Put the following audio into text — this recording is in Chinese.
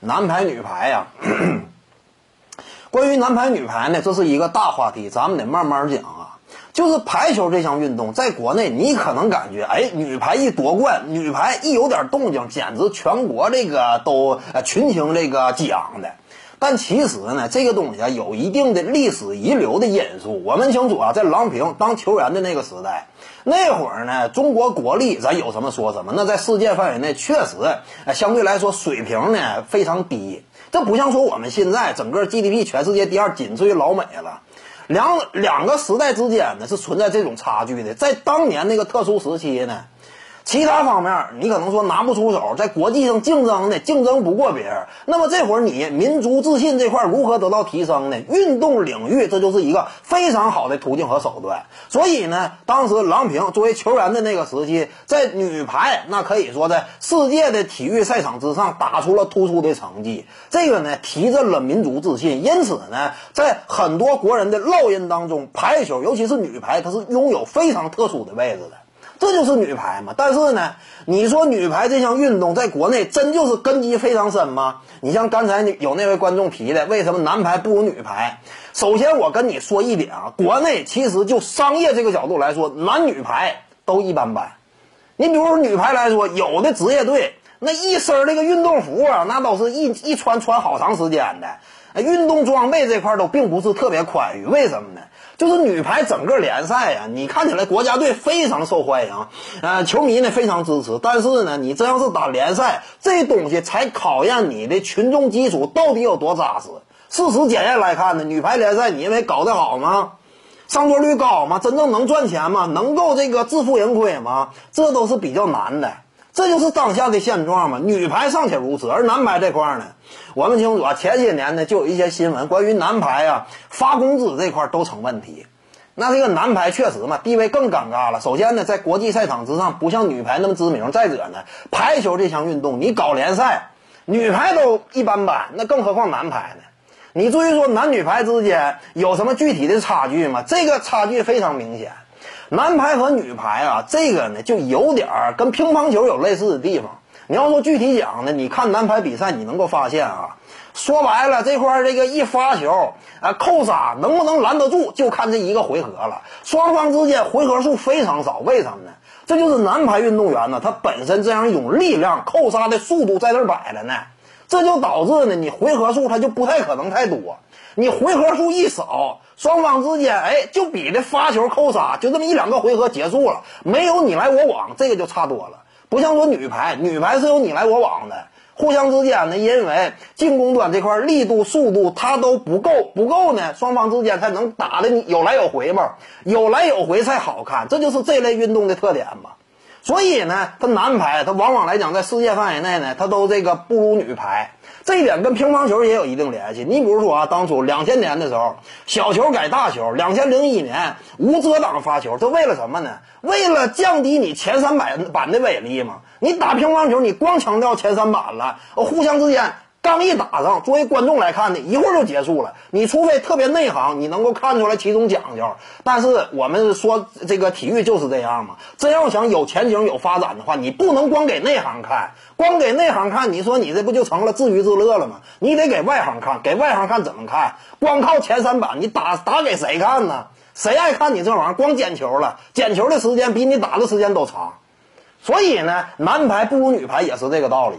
男排、女排呀。关于男排、女排呢，这是一个大话题，咱们得慢慢讲啊。就是排球这项运动，在国内你可能感觉，哎，女排一夺冠，女排一有点动静，简直全国这个都群情这个激昂的。但其实呢，这个东西啊，有一定的历史遗留的因素。我们清楚啊，在郎平当球员的那个时代，那会儿呢，中国国力咱有什么说什么。那在世界范围内，确实呃相对来说水平呢非常低。这不像说我们现在整个 GDP 全世界第二，仅次于老美了。两两个时代之间呢是存在这种差距的。在当年那个特殊时期呢，其他方面你可能说拿不出手，在国际上竞争呢竞争不过别人。那么这会儿你民族自信这块如何得到提升呢？运动领域这就是一个非常好的途径和手段。所以呢，当时郎平作为球员的那个时期，在女排那可以说在世界的体育赛场之上打出了突出的成绩。这个呢提振了民族自信。因此呢，在很多国人的烙印当中，排球尤其是女排，它是拥有非常特殊的位置的。这就是女排嘛，但是呢，你说女排这项运动在国内真就是根基非常深吗？你像刚才有那位观众提的，为什么男排不如女排？首先我跟你说一点啊，国内其实就商业这个角度来说，男女排都一般般。你比如说女排来说，有的职业队那一身那个运动服啊，那都是一一穿穿好长时间的，哎运动装备这块都并不是特别宽裕。为什么呢？就是女排整个联赛呀，你看起来国家队非常受欢迎，呃，球迷呢非常支持。但是呢，你真要是打联赛，这东西才考验你的群众基础到底有多扎实。事实检验来看呢，女排联赛你认为搞得好吗？上座率高吗？真正能赚钱吗？能够这个自负盈亏吗？这都是比较难的。这就是当下的现状嘛。女排尚且如此，而男排这块呢，我们清楚啊。前些年呢，就有一些新闻关于男排啊发工资这块都成问题。那这个男排确实嘛，地位更尴尬了。首先呢，在国际赛场之上不像女排那么知名。再者呢，排球这项运动你搞联赛，女排都一般般，那更何况男排呢？你至于说男女排之间有什么具体的差距吗？这个差距非常明显。男排和女排啊，这个呢就有点儿跟乒乓球有类似的地方。你要说具体讲呢，你看男排比赛，你能够发现啊，说白了这块儿这个一发球啊，扣杀能不能拦得住，就看这一个回合了。双方之间回合数非常少，为什么呢？这就是男排运动员呢，他本身这样一种力量，扣杀的速度在这摆着呢，这就导致呢，你回合数它就不太可能太多。你回合数一少，双方之间哎就比的发球扣杀，就这么一两个回合结束了，没有你来我往，这个就差多了。不像说女排，女排是有你来我往的，互相之间呢，因为进攻端这块力度、速度它都不够，不够呢，双方之间才能打的有来有回嘛，有来有回才好看，这就是这类运动的特点嘛。所以呢，它男排它往往来讲在世界范围内呢，它都这个不如女排。这一点跟乒乓球也有一定联系。你比如说啊，当初两千年的时候，小球改大球；两千零一年无遮挡发球，这为了什么呢？为了降低你前三板板的威力嘛。你打乒乓球，你光强调前三板了，互相之间。刚一打上，作为观众来看呢，一会儿就结束了。你除非特别内行，你能够看出来其中讲究。但是我们说这个体育就是这样嘛。真要想有前景、有发展的话，你不能光给内行看，光给内行看，你说你这不就成了自娱自乐了吗？你得给外行看，给外行看怎么看？光靠前三板，你打打给谁看呢？谁爱看你这玩意儿？光捡球了，捡球的时间比你打的时间都长。所以呢，男排不如女排也是这个道理。